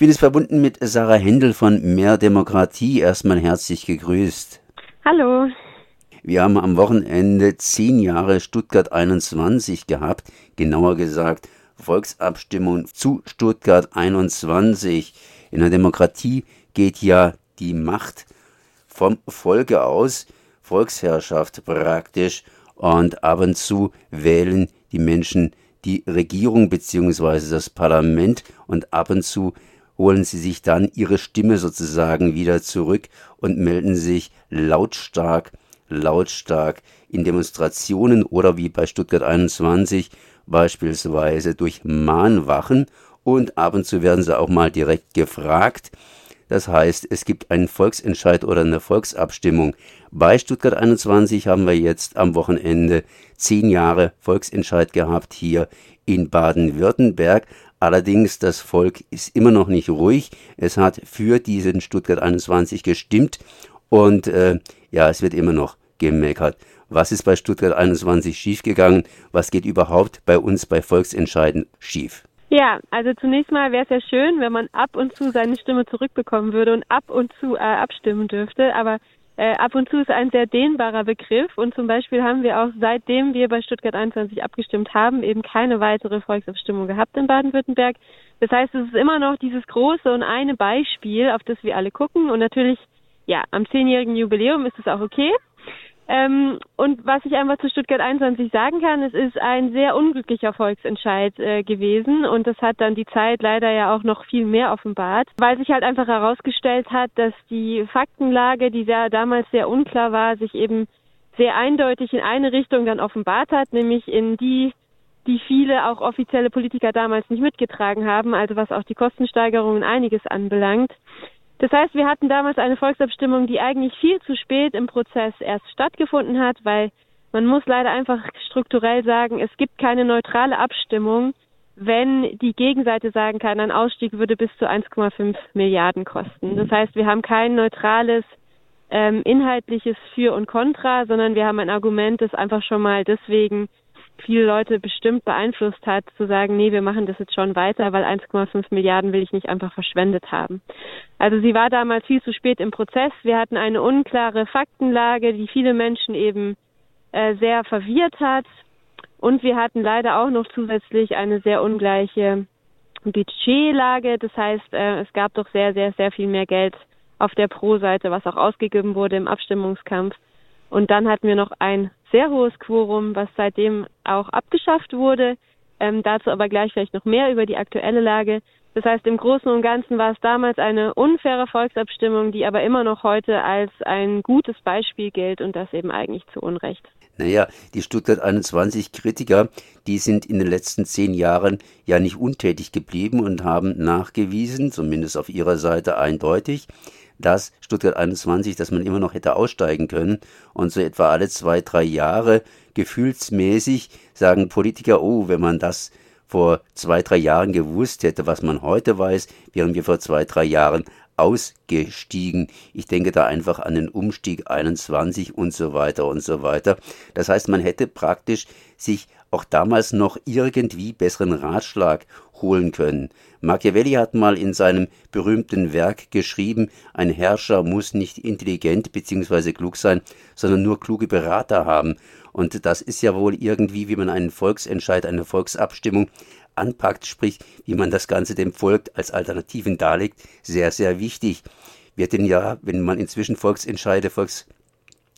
bin jetzt verbunden mit Sarah Händel von Mehr Demokratie. Erstmal herzlich gegrüßt. Hallo. Wir haben am Wochenende zehn Jahre Stuttgart 21 gehabt, genauer gesagt Volksabstimmung zu Stuttgart 21. In der Demokratie geht ja die Macht vom Volke aus, Volksherrschaft praktisch, und ab und zu wählen die Menschen die Regierung bzw. das Parlament und ab und zu holen sie sich dann ihre Stimme sozusagen wieder zurück und melden sich lautstark, lautstark in Demonstrationen oder wie bei Stuttgart 21 beispielsweise durch Mahnwachen und ab und zu werden sie auch mal direkt gefragt. Das heißt, es gibt einen Volksentscheid oder eine Volksabstimmung. Bei Stuttgart 21 haben wir jetzt am Wochenende zehn Jahre Volksentscheid gehabt hier in Baden-Württemberg. Allerdings, das Volk ist immer noch nicht ruhig. Es hat für diesen Stuttgart 21 gestimmt und äh, ja, es wird immer noch gemeckert. Was ist bei Stuttgart 21 schiefgegangen? Was geht überhaupt bei uns bei Volksentscheiden schief? Ja, also zunächst mal wäre es ja schön, wenn man ab und zu seine Stimme zurückbekommen würde und ab und zu äh, abstimmen dürfte. Aber äh, ab und zu ist ein sehr dehnbarer Begriff und zum Beispiel haben wir auch seitdem wir bei Stuttgart 21 abgestimmt haben, eben keine weitere Volksabstimmung gehabt in Baden-Württemberg. Das heißt, es ist immer noch dieses große und eine Beispiel, auf das wir alle gucken und natürlich, ja, am zehnjährigen Jubiläum ist es auch okay. Ähm, und was ich einfach zu Stuttgart 21 sagen kann, es ist ein sehr unglücklicher Volksentscheid äh, gewesen und das hat dann die Zeit leider ja auch noch viel mehr offenbart, weil sich halt einfach herausgestellt hat, dass die Faktenlage, die ja damals sehr unklar war, sich eben sehr eindeutig in eine Richtung dann offenbart hat, nämlich in die, die viele auch offizielle Politiker damals nicht mitgetragen haben, also was auch die Kostensteigerungen einiges anbelangt. Das heißt, wir hatten damals eine Volksabstimmung, die eigentlich viel zu spät im Prozess erst stattgefunden hat, weil man muss leider einfach strukturell sagen, es gibt keine neutrale Abstimmung, wenn die Gegenseite sagen kann, ein Ausstieg würde bis zu 1,5 Milliarden kosten. Das heißt, wir haben kein neutrales ähm, inhaltliches Für und Contra, sondern wir haben ein Argument, das einfach schon mal deswegen viele Leute bestimmt beeinflusst hat, zu sagen, nee, wir machen das jetzt schon weiter, weil 1,5 Milliarden will ich nicht einfach verschwendet haben. Also sie war damals viel zu spät im Prozess. Wir hatten eine unklare Faktenlage, die viele Menschen eben äh, sehr verwirrt hat. Und wir hatten leider auch noch zusätzlich eine sehr ungleiche Budgetlage. Das heißt, äh, es gab doch sehr, sehr, sehr viel mehr Geld auf der Pro-Seite, was auch ausgegeben wurde im Abstimmungskampf. Und dann hatten wir noch ein sehr hohes Quorum, was seitdem auch abgeschafft wurde. Ähm, dazu aber gleich vielleicht noch mehr über die aktuelle Lage. Das heißt, im Großen und Ganzen war es damals eine unfaire Volksabstimmung, die aber immer noch heute als ein gutes Beispiel gilt und das eben eigentlich zu Unrecht. Naja, die Stuttgart 21 Kritiker, die sind in den letzten zehn Jahren ja nicht untätig geblieben und haben nachgewiesen, zumindest auf ihrer Seite eindeutig, dass Stuttgart 21, dass man immer noch hätte aussteigen können. Und so etwa alle zwei, drei Jahre gefühlsmäßig sagen Politiker, oh, wenn man das vor zwei, drei Jahren gewusst hätte, was man heute weiß, wären wir vor zwei, drei Jahren ausgestiegen. Ich denke da einfach an den Umstieg 21 und so weiter und so weiter. Das heißt, man hätte praktisch sich auch damals noch irgendwie besseren Ratschlag holen können. Machiavelli hat mal in seinem berühmten Werk geschrieben, ein Herrscher muss nicht intelligent bzw. klug sein, sondern nur kluge Berater haben. Und das ist ja wohl irgendwie, wie man einen Volksentscheid, eine Volksabstimmung anpackt, sprich, wie man das Ganze dem Volk als Alternativen darlegt, sehr, sehr wichtig. Wird denn ja, wenn man inzwischen Volksentscheide,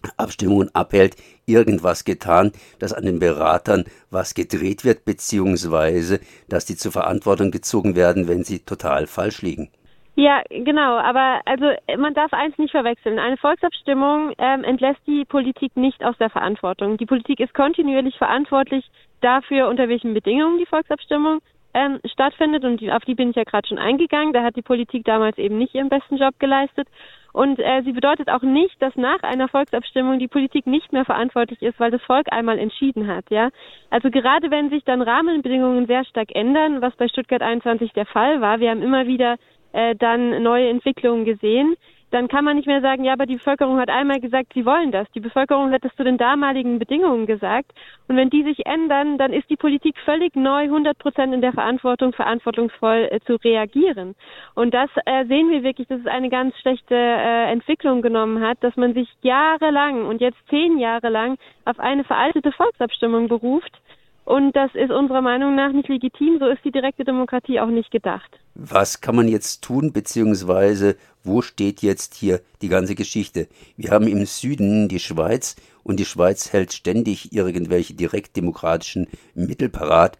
Volksabstimmungen abhält, irgendwas getan, dass an den Beratern was gedreht wird, beziehungsweise, dass die zur Verantwortung gezogen werden, wenn sie total falsch liegen. Ja, genau. Aber also man darf eins nicht verwechseln. Eine Volksabstimmung ähm, entlässt die Politik nicht aus der Verantwortung. Die Politik ist kontinuierlich verantwortlich dafür, unter welchen Bedingungen die Volksabstimmung ähm, stattfindet. Und auf die bin ich ja gerade schon eingegangen. Da hat die Politik damals eben nicht ihren besten Job geleistet. Und äh, sie bedeutet auch nicht, dass nach einer Volksabstimmung die Politik nicht mehr verantwortlich ist, weil das Volk einmal entschieden hat, ja. Also gerade wenn sich dann Rahmenbedingungen sehr stark ändern, was bei Stuttgart 21 der Fall war, wir haben immer wieder äh, dann neue Entwicklungen gesehen, dann kann man nicht mehr sagen, ja, aber die Bevölkerung hat einmal gesagt, sie wollen das. Die Bevölkerung hat das zu den damaligen Bedingungen gesagt. Und wenn die sich ändern, dann ist die Politik völlig neu, 100 Prozent in der Verantwortung, verantwortungsvoll äh, zu reagieren. Und das äh, sehen wir wirklich, dass es eine ganz schlechte äh, Entwicklung genommen hat, dass man sich jahrelang und jetzt zehn Jahre lang auf eine veraltete Volksabstimmung beruft und das ist unserer Meinung nach nicht legitim. So ist die direkte Demokratie auch nicht gedacht. Was kann man jetzt tun, beziehungsweise wo steht jetzt hier die ganze Geschichte? Wir haben im Süden die Schweiz und die Schweiz hält ständig irgendwelche direktdemokratischen Mittel parat.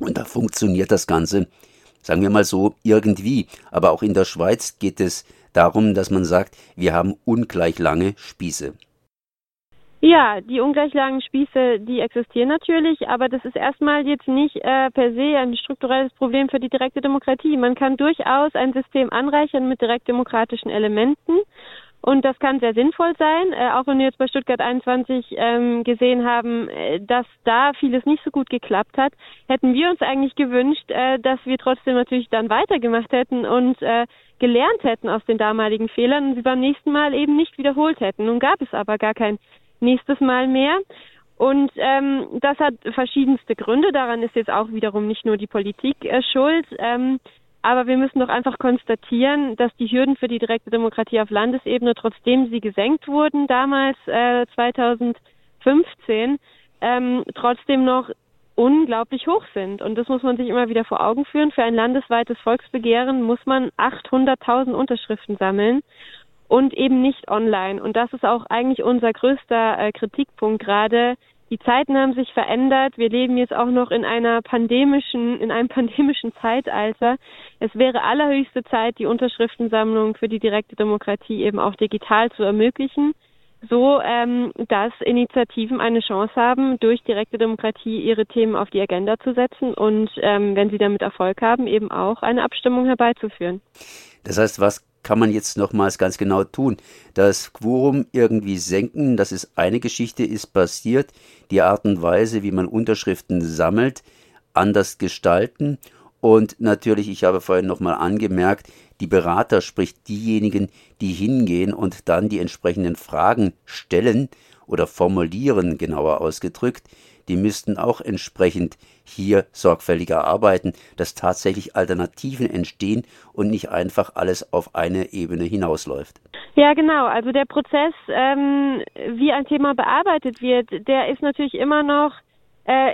Und da funktioniert das Ganze, sagen wir mal so, irgendwie. Aber auch in der Schweiz geht es darum, dass man sagt, wir haben ungleich lange Spieße. Ja, die Ungleichlagenspieße, die existieren natürlich, aber das ist erstmal jetzt nicht äh, per se ein strukturelles Problem für die direkte Demokratie. Man kann durchaus ein System anreichern mit direktdemokratischen Elementen und das kann sehr sinnvoll sein, äh, auch wenn wir jetzt bei Stuttgart 21 ähm, gesehen haben, äh, dass da vieles nicht so gut geklappt hat, hätten wir uns eigentlich gewünscht, äh, dass wir trotzdem natürlich dann weitergemacht hätten und äh, gelernt hätten aus den damaligen Fehlern und sie beim nächsten Mal eben nicht wiederholt hätten. Nun gab es aber gar kein nächstes Mal mehr. Und ähm, das hat verschiedenste Gründe. Daran ist jetzt auch wiederum nicht nur die Politik äh, schuld. Ähm, aber wir müssen doch einfach konstatieren, dass die Hürden für die direkte Demokratie auf Landesebene, trotzdem sie gesenkt wurden damals äh, 2015, ähm, trotzdem noch unglaublich hoch sind. Und das muss man sich immer wieder vor Augen führen. Für ein landesweites Volksbegehren muss man 800.000 Unterschriften sammeln und eben nicht online. Und das ist auch eigentlich unser größter äh, Kritikpunkt gerade. Die Zeiten haben sich verändert. Wir leben jetzt auch noch in einer pandemischen, in einem pandemischen Zeitalter. Es wäre allerhöchste Zeit, die Unterschriftensammlung für die direkte Demokratie eben auch digital zu ermöglichen, so ähm, dass Initiativen eine Chance haben, durch direkte Demokratie ihre Themen auf die Agenda zu setzen und ähm, wenn sie damit Erfolg haben, eben auch eine Abstimmung herbeizuführen. Das heißt, was kann man jetzt nochmals ganz genau tun. Das Quorum irgendwie senken, das ist eine Geschichte, ist passiert. Die Art und Weise, wie man Unterschriften sammelt, anders gestalten. Und natürlich, ich habe vorhin nochmal angemerkt, die Berater, sprich diejenigen, die hingehen und dann die entsprechenden Fragen stellen oder formulieren, genauer ausgedrückt, die müssten auch entsprechend hier sorgfältiger arbeiten, dass tatsächlich Alternativen entstehen und nicht einfach alles auf eine Ebene hinausläuft. Ja, genau. Also der Prozess, ähm, wie ein Thema bearbeitet wird, der ist natürlich immer noch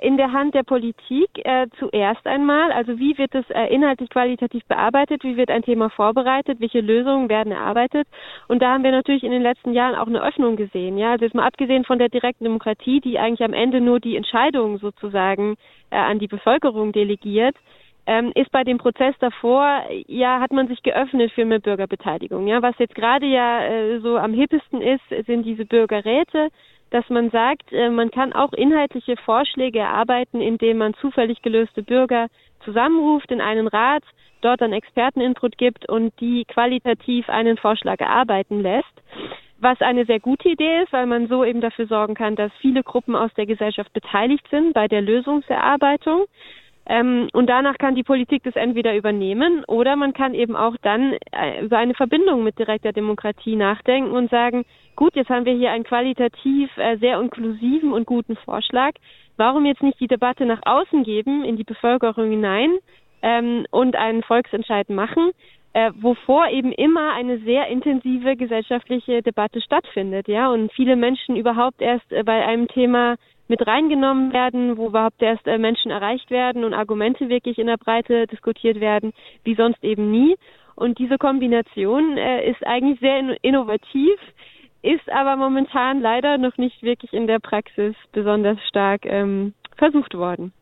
in der Hand der Politik äh, zuerst einmal. Also wie wird es äh, inhaltlich qualitativ bearbeitet? Wie wird ein Thema vorbereitet? Welche Lösungen werden erarbeitet? Und da haben wir natürlich in den letzten Jahren auch eine Öffnung gesehen. Ja, also jetzt mal abgesehen von der direkten Demokratie, die eigentlich am Ende nur die Entscheidungen sozusagen äh, an die Bevölkerung delegiert. Ähm, ist bei dem Prozess davor, ja, hat man sich geöffnet für mehr Bürgerbeteiligung. Ja, was jetzt gerade ja äh, so am hippesten ist, sind diese Bürgerräte dass man sagt, äh, man kann auch inhaltliche Vorschläge erarbeiten, indem man zufällig gelöste Bürger zusammenruft in einen Rat, dort dann Experteninput gibt und die qualitativ einen Vorschlag erarbeiten lässt. Was eine sehr gute Idee ist, weil man so eben dafür sorgen kann, dass viele Gruppen aus der Gesellschaft beteiligt sind bei der Lösungserarbeitung. Ähm, und danach kann die Politik das entweder übernehmen oder man kann eben auch dann äh, über eine Verbindung mit direkter Demokratie nachdenken und sagen, gut, jetzt haben wir hier einen qualitativ äh, sehr inklusiven und guten Vorschlag. Warum jetzt nicht die Debatte nach außen geben, in die Bevölkerung hinein ähm, und einen Volksentscheid machen, äh, wovor eben immer eine sehr intensive gesellschaftliche Debatte stattfindet, ja, und viele Menschen überhaupt erst äh, bei einem Thema mit reingenommen werden, wo überhaupt erst äh, Menschen erreicht werden und Argumente wirklich in der Breite diskutiert werden, wie sonst eben nie. Und diese Kombination äh, ist eigentlich sehr in innovativ, ist aber momentan leider noch nicht wirklich in der Praxis besonders stark ähm, versucht worden.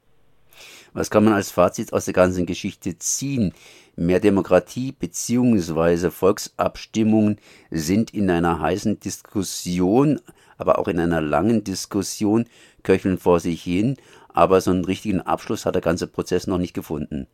Was kann man als Fazit aus der ganzen Geschichte ziehen? Mehr Demokratie bzw. Volksabstimmungen sind in einer heißen Diskussion, aber auch in einer langen Diskussion köcheln vor sich hin, aber so einen richtigen Abschluss hat der ganze Prozess noch nicht gefunden.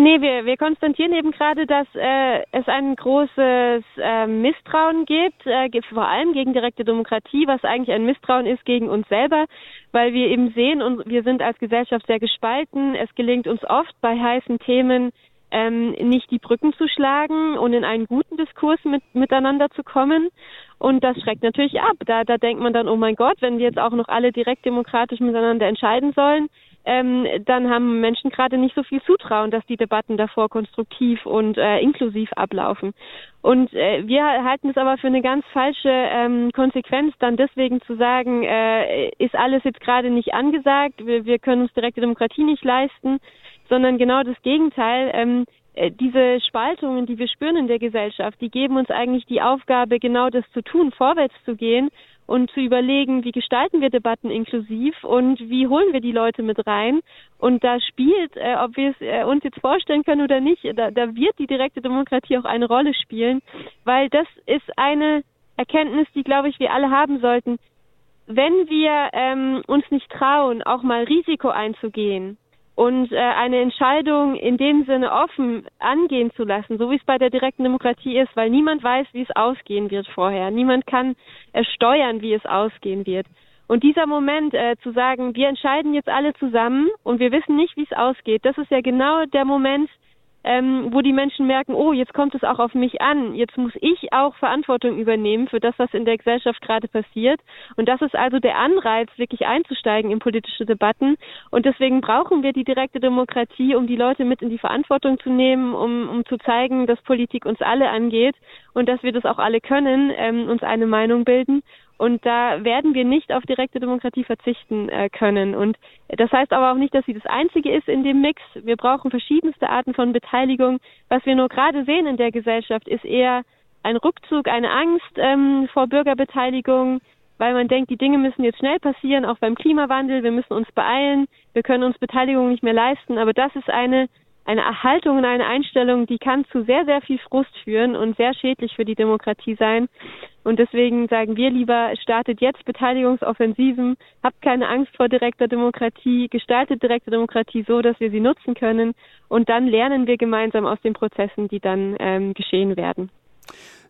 Nee, wir, wir konstatieren eben gerade, dass äh, es ein großes äh, Misstrauen gibt, äh, vor allem gegen direkte Demokratie, was eigentlich ein Misstrauen ist gegen uns selber, weil wir eben sehen und wir sind als Gesellschaft sehr gespalten. Es gelingt uns oft bei heißen Themen ähm, nicht die Brücken zu schlagen und in einen guten Diskurs mit, miteinander zu kommen. Und das schreckt natürlich ab. Da, da denkt man dann, oh mein Gott, wenn wir jetzt auch noch alle direkt demokratisch miteinander entscheiden sollen, ähm, dann haben Menschen gerade nicht so viel Zutrauen, dass die Debatten davor konstruktiv und äh, inklusiv ablaufen. Und äh, wir halten es aber für eine ganz falsche ähm, Konsequenz, dann deswegen zu sagen, äh, ist alles jetzt gerade nicht angesagt, wir, wir können uns direkte Demokratie nicht leisten, sondern genau das Gegenteil. Ähm, äh, diese Spaltungen, die wir spüren in der Gesellschaft, die geben uns eigentlich die Aufgabe, genau das zu tun, vorwärts zu gehen und zu überlegen, wie gestalten wir Debatten inklusiv und wie holen wir die Leute mit rein. Und da spielt, äh, ob wir es äh, uns jetzt vorstellen können oder nicht, da, da wird die direkte Demokratie auch eine Rolle spielen, weil das ist eine Erkenntnis, die, glaube ich, wir alle haben sollten. Wenn wir ähm, uns nicht trauen, auch mal Risiko einzugehen, und äh, eine Entscheidung in dem Sinne offen angehen zu lassen, so wie es bei der direkten Demokratie ist, weil niemand weiß, wie es ausgehen wird vorher. Niemand kann äh, steuern, wie es ausgehen wird. Und dieser Moment äh, zu sagen, wir entscheiden jetzt alle zusammen und wir wissen nicht, wie es ausgeht, das ist ja genau der Moment, ähm, wo die Menschen merken, oh, jetzt kommt es auch auf mich an, jetzt muss ich auch Verantwortung übernehmen für das, was in der Gesellschaft gerade passiert. Und das ist also der Anreiz, wirklich einzusteigen in politische Debatten. Und deswegen brauchen wir die direkte Demokratie, um die Leute mit in die Verantwortung zu nehmen, um, um zu zeigen, dass Politik uns alle angeht und dass wir das auch alle können, ähm, uns eine Meinung bilden. Und da werden wir nicht auf direkte Demokratie verzichten äh, können. Und das heißt aber auch nicht, dass sie das Einzige ist in dem Mix. Wir brauchen verschiedenste Arten von Beteiligung. Was wir nur gerade sehen in der Gesellschaft, ist eher ein Rückzug, eine Angst ähm, vor Bürgerbeteiligung, weil man denkt, die Dinge müssen jetzt schnell passieren, auch beim Klimawandel. Wir müssen uns beeilen. Wir können uns Beteiligung nicht mehr leisten. Aber das ist eine eine Erhaltung und eine Einstellung, die kann zu sehr, sehr viel Frust führen und sehr schädlich für die Demokratie sein. Und deswegen sagen wir lieber, startet jetzt Beteiligungsoffensiven, habt keine Angst vor direkter Demokratie, gestaltet direkte Demokratie so, dass wir sie nutzen können und dann lernen wir gemeinsam aus den Prozessen, die dann ähm, geschehen werden.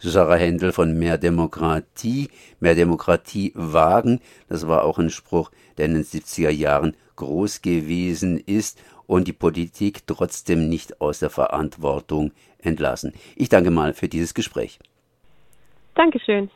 Sarah Händel von Mehr Demokratie, Mehr Demokratie wagen. Das war auch ein Spruch, der in den 70er Jahren groß gewesen ist und die Politik trotzdem nicht aus der Verantwortung entlassen. Ich danke mal für dieses Gespräch. Dankeschön.